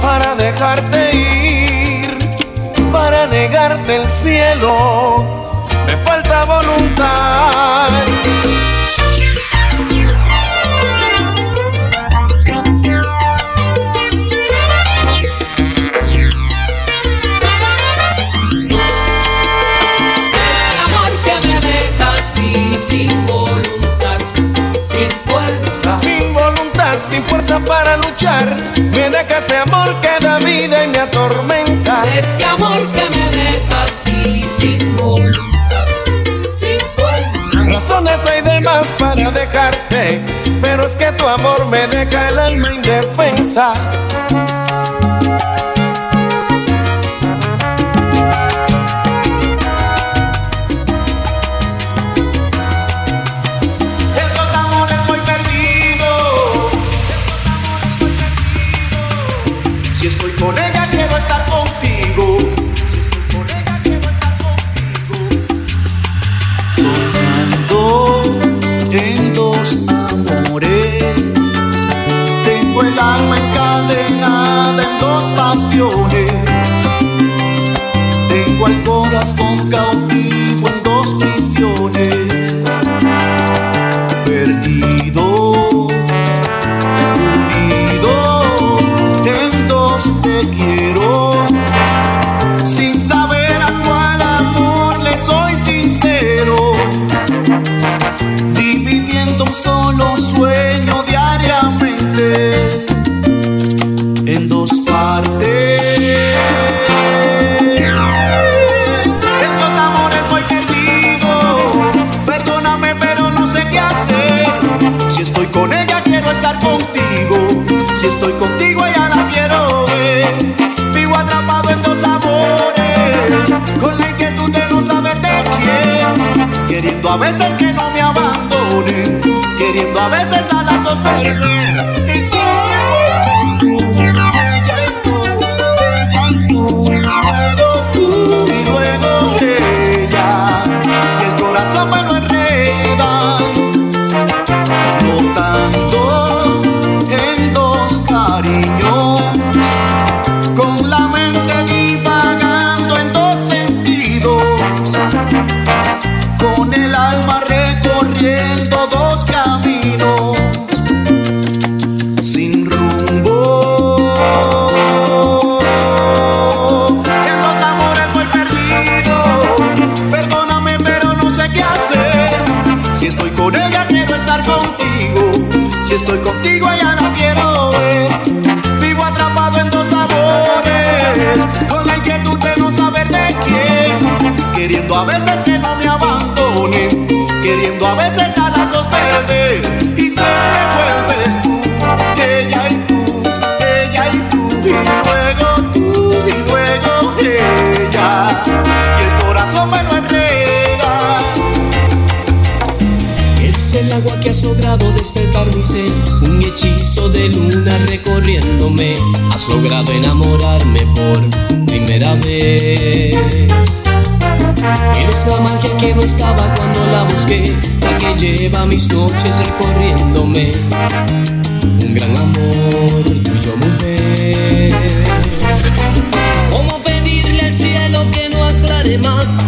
para dejarte ir, para negarte el cielo. Me falta voluntad. Fuerza para luchar, me deja ese amor que da vida y me atormenta. Este amor que me deja así sin voluntad, sin fuerza. Razones hay de más para dejarte, pero es que tu amor me deja el alma indefensa. Con ella, quiero estar contigo. Si estoy contigo, ella la quiero ver. Vivo atrapado en dos amores. Con la inquietud de no saber de quién. Queriendo a veces que no me abandonen. Queriendo a veces a las dos perder. Queriendo a veces que no me abandonen. Queriendo a veces a las dos perder. Y siempre vuelves tú. Ella y tú. Ella y tú. Y luego tú. Y luego ella. Y el corazón me lo enreda. Eres el agua que has logrado despertar mi ser, un hechizo de luna recorriéndome. Has logrado enamorarme por primera vez. Eres la magia que no estaba cuando la busqué, la que lleva mis noches recorriéndome. Un gran amor tuyo, mujer. ¿Cómo pedirle al cielo que no aclare más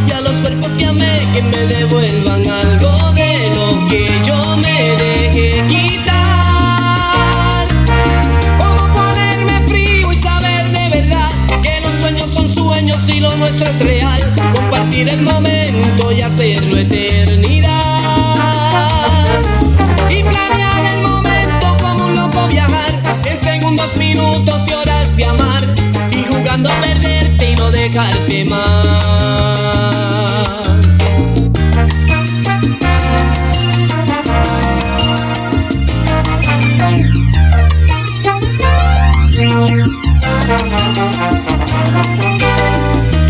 12 horas de amar y jugando a perderte y no dejarte más.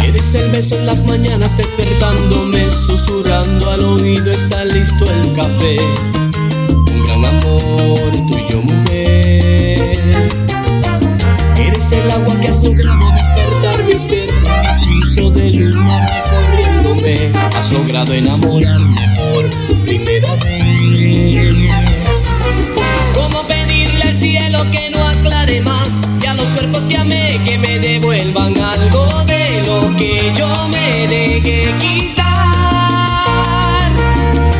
Eres el beso en las mañanas despertándome, susurrando al oído, está listo el café. Un hechizo de luna recorriéndome. Has logrado enamorarme por primera vez. ¿Cómo pedirle al cielo que no aclare más? Y a los cuerpos que amé que me devuelvan algo de lo que yo me dejé quitar.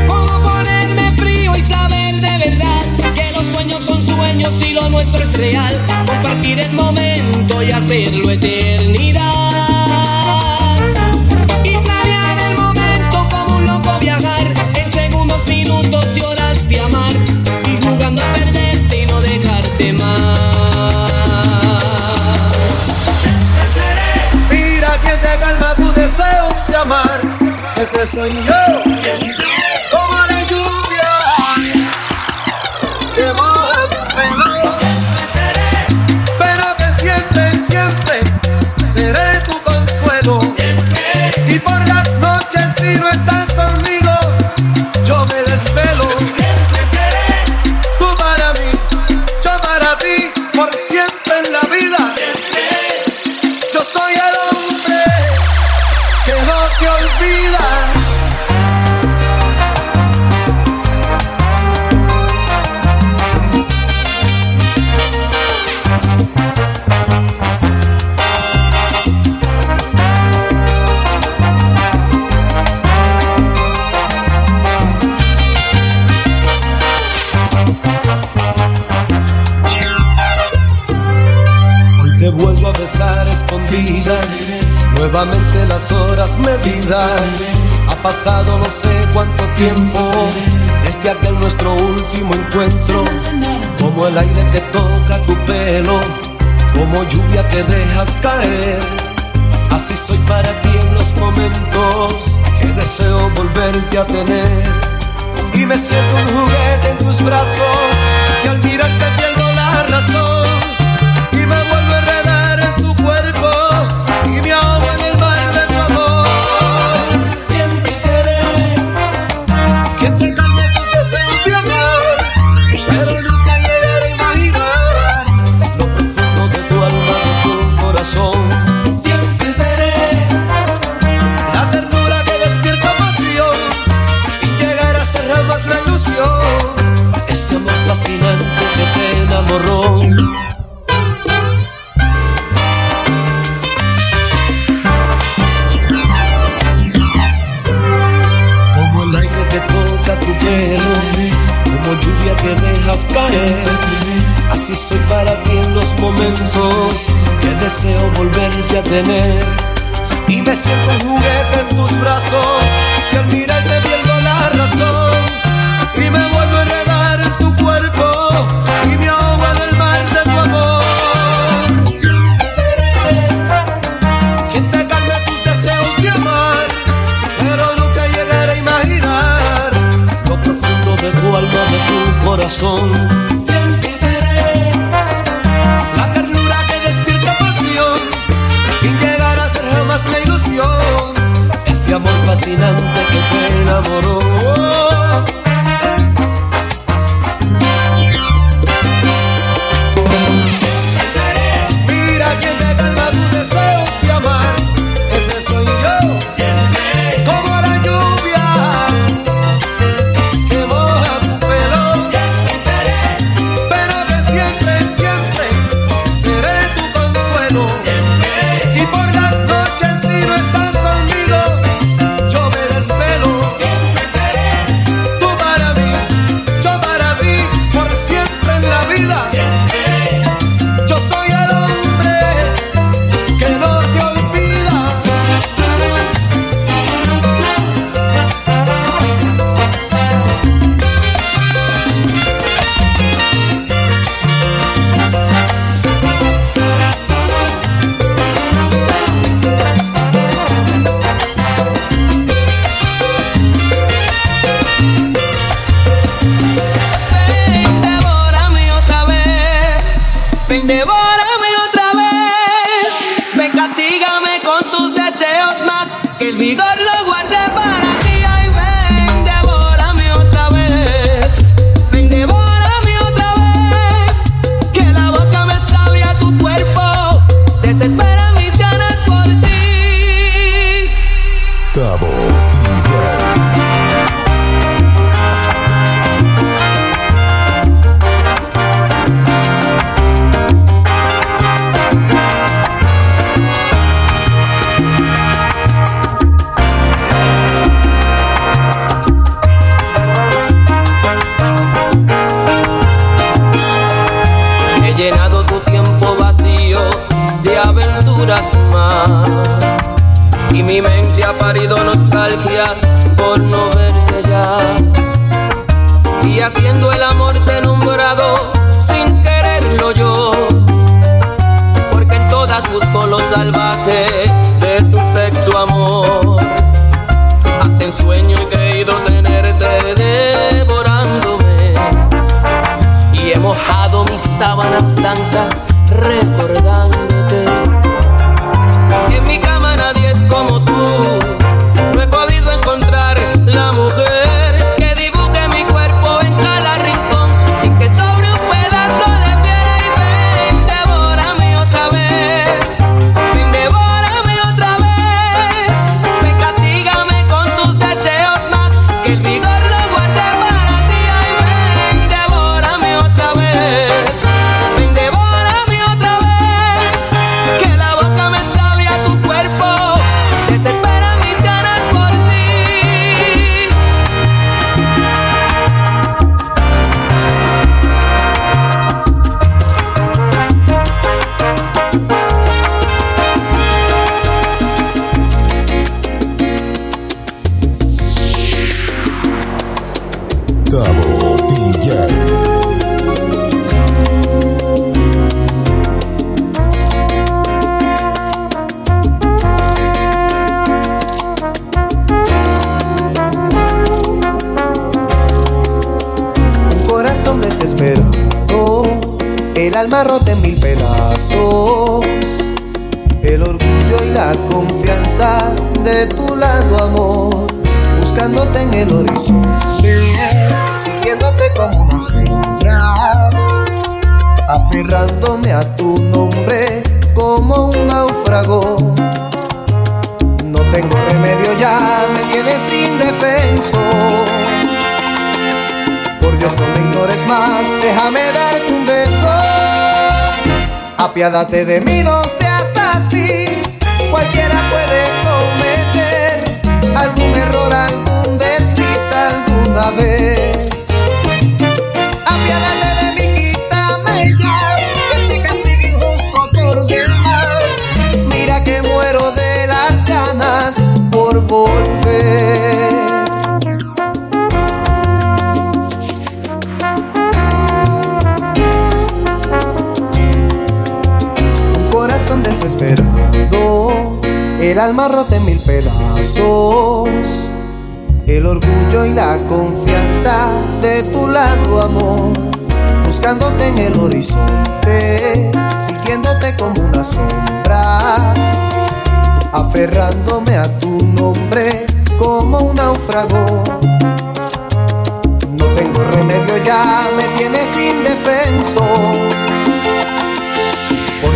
¿Cómo ponerme frío y saber de verdad que los sueños son sueños y lo nuestro es real? Compartir el momento y hacerlo Ese soy las horas medidas. Ha pasado no sé cuánto tiempo desde aquel nuestro último encuentro. Como el aire que toca tu pelo, como lluvia que dejas caer. Así soy para ti en los momentos que deseo volverte a tener. Y me siento un juguete en tus brazos, Como el aire que toca tu pelo, como lluvia que dejas caer. Así soy para ti en los momentos que deseo volverte a tener. Y me siento un juguete en tus brazos, que al mirarte pierdo la razón. Y me vuelvo en Siempre seré la ternura que despierta pasión, sin llegar a ser jamás la ilusión. Ese amor fascinante que te enamoró. Apiádate de mí, no seas así. Cualquiera puede cometer algún error, algún desliz alguna vez. El alma rota en mil pedazos, el orgullo y la confianza de tu lado, amor, buscándote en el horizonte, siguiéndote como una sombra, aferrándome a tu nombre como un náufrago. No tengo remedio, ya me tienes indefenso.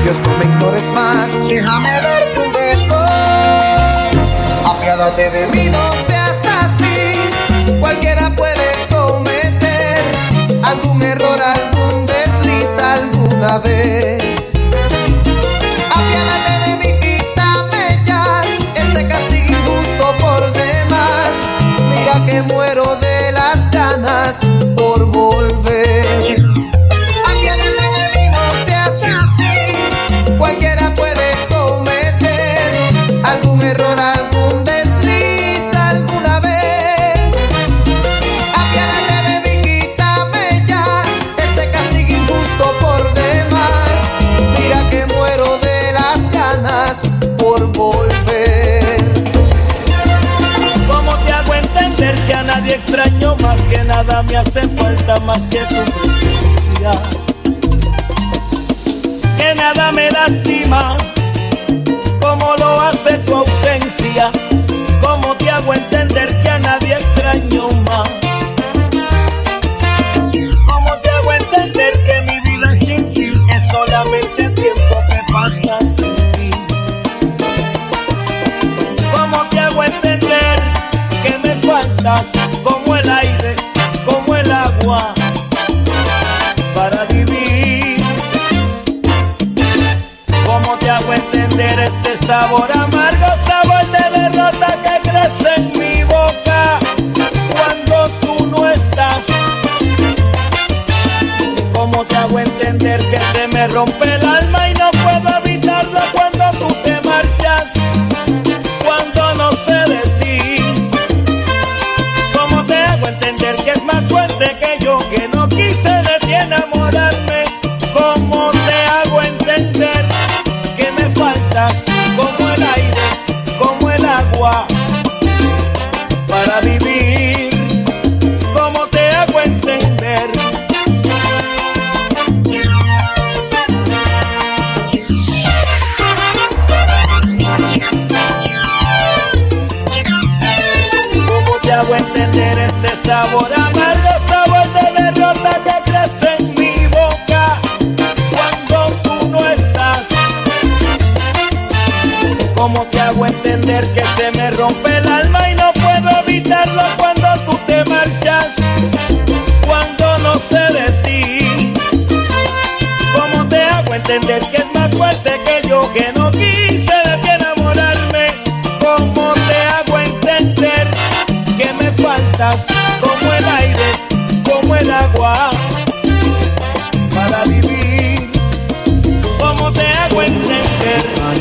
Dios, no me ignores más, déjame darte un beso. Apiádate de más que tu presencia. Que nada me lastima, como lo hace tu ausencia. Como te hago entender que a nadie extraño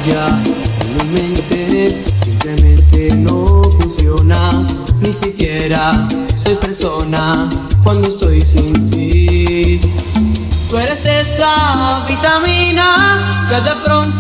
ya simplemente no funciona, ni siquiera soy persona cuando estoy sin ti. Tú eres esa vitamina que de pronto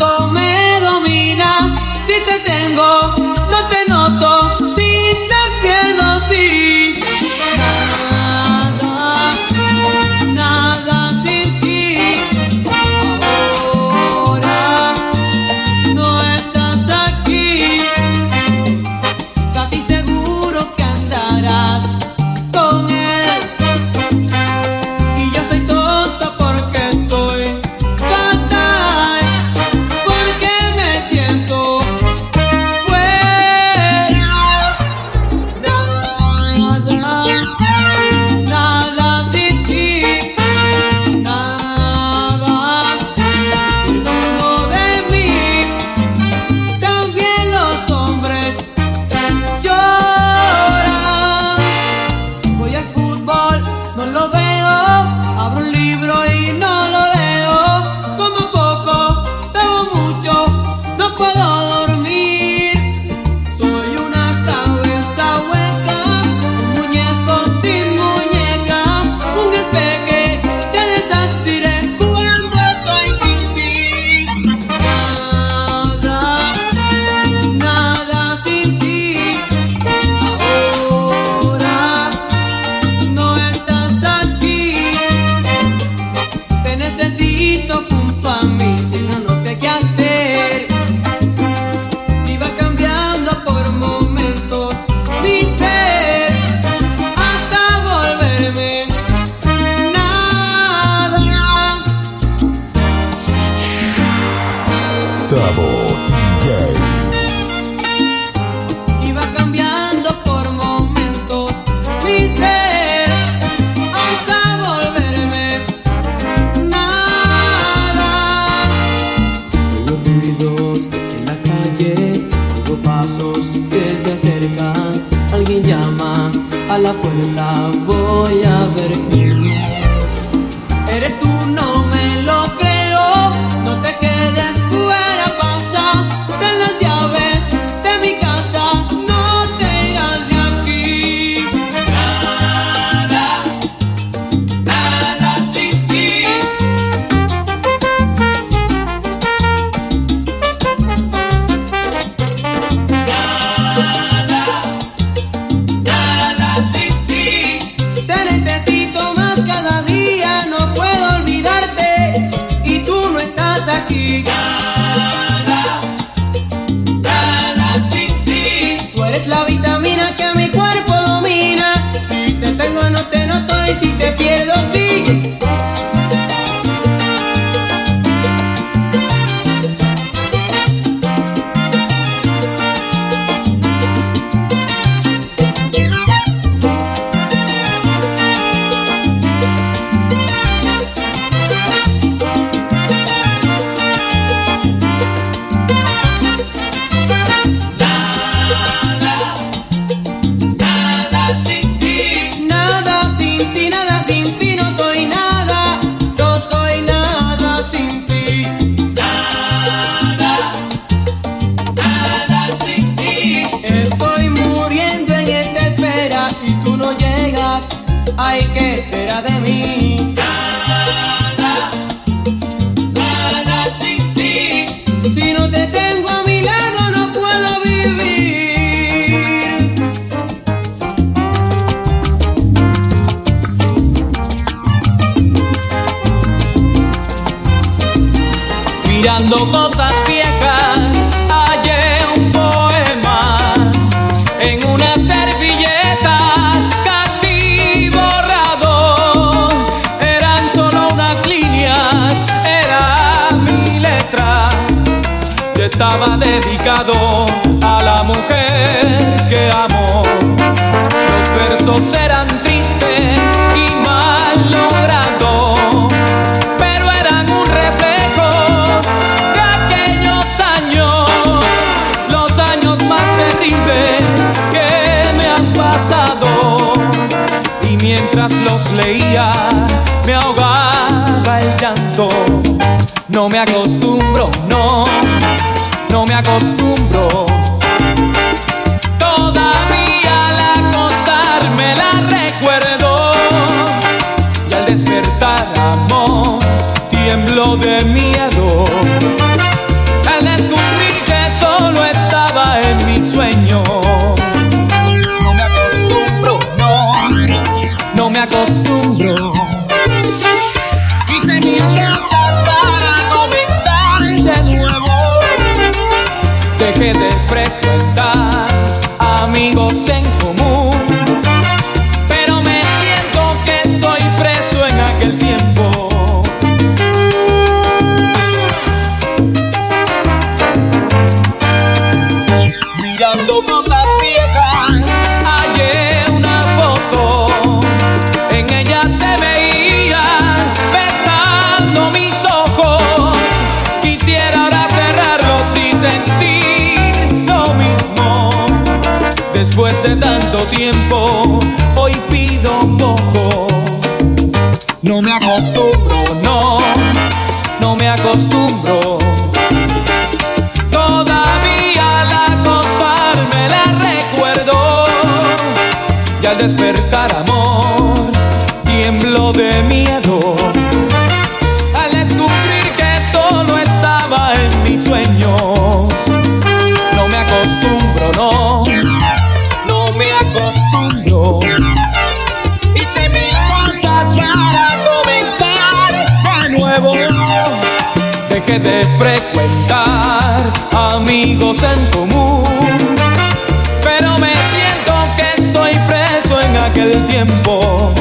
aquí. mirando cosas viejas, hallé un poema en una servilleta casi borrado. Eran solo unas líneas, era mi letra. Yo estaba dedicado a la mujer que amo. Los versos eran leía, me ahogaba el llanto. No me acostumbro, no, no me acostumbro. en común. Pero me siento que estoy preso en aquel tiempo.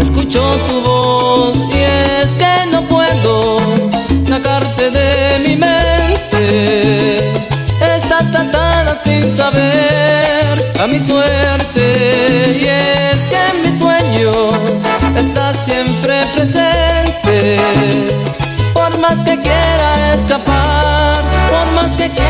Escucho tu voz y es que no puedo sacarte de mi mente. Estás atada sin saber a mi suerte y es que en mis sueños estás siempre presente. Por más que quiera escapar, por más que quiera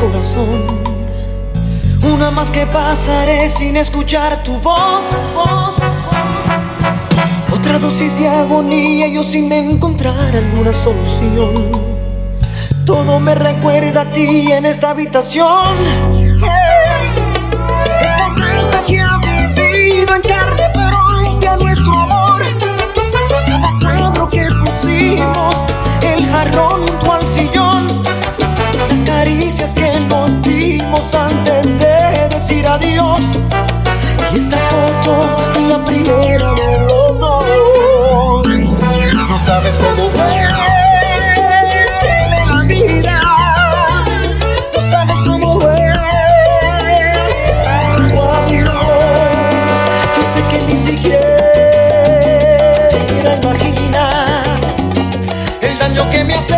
corazón. Una más que pasaré sin escuchar tu voz. Otra dosis de agonía yo sin encontrar alguna solución. Todo me recuerda a ti en esta habitación. Esta casa que ha vivido en carne nuestro antes de decir adiós. Y esta foto, la primera de los dos. No sabes cómo duele la vida. No sabes cómo tu adiós. Yo sé que ni siquiera imaginas el daño que me hace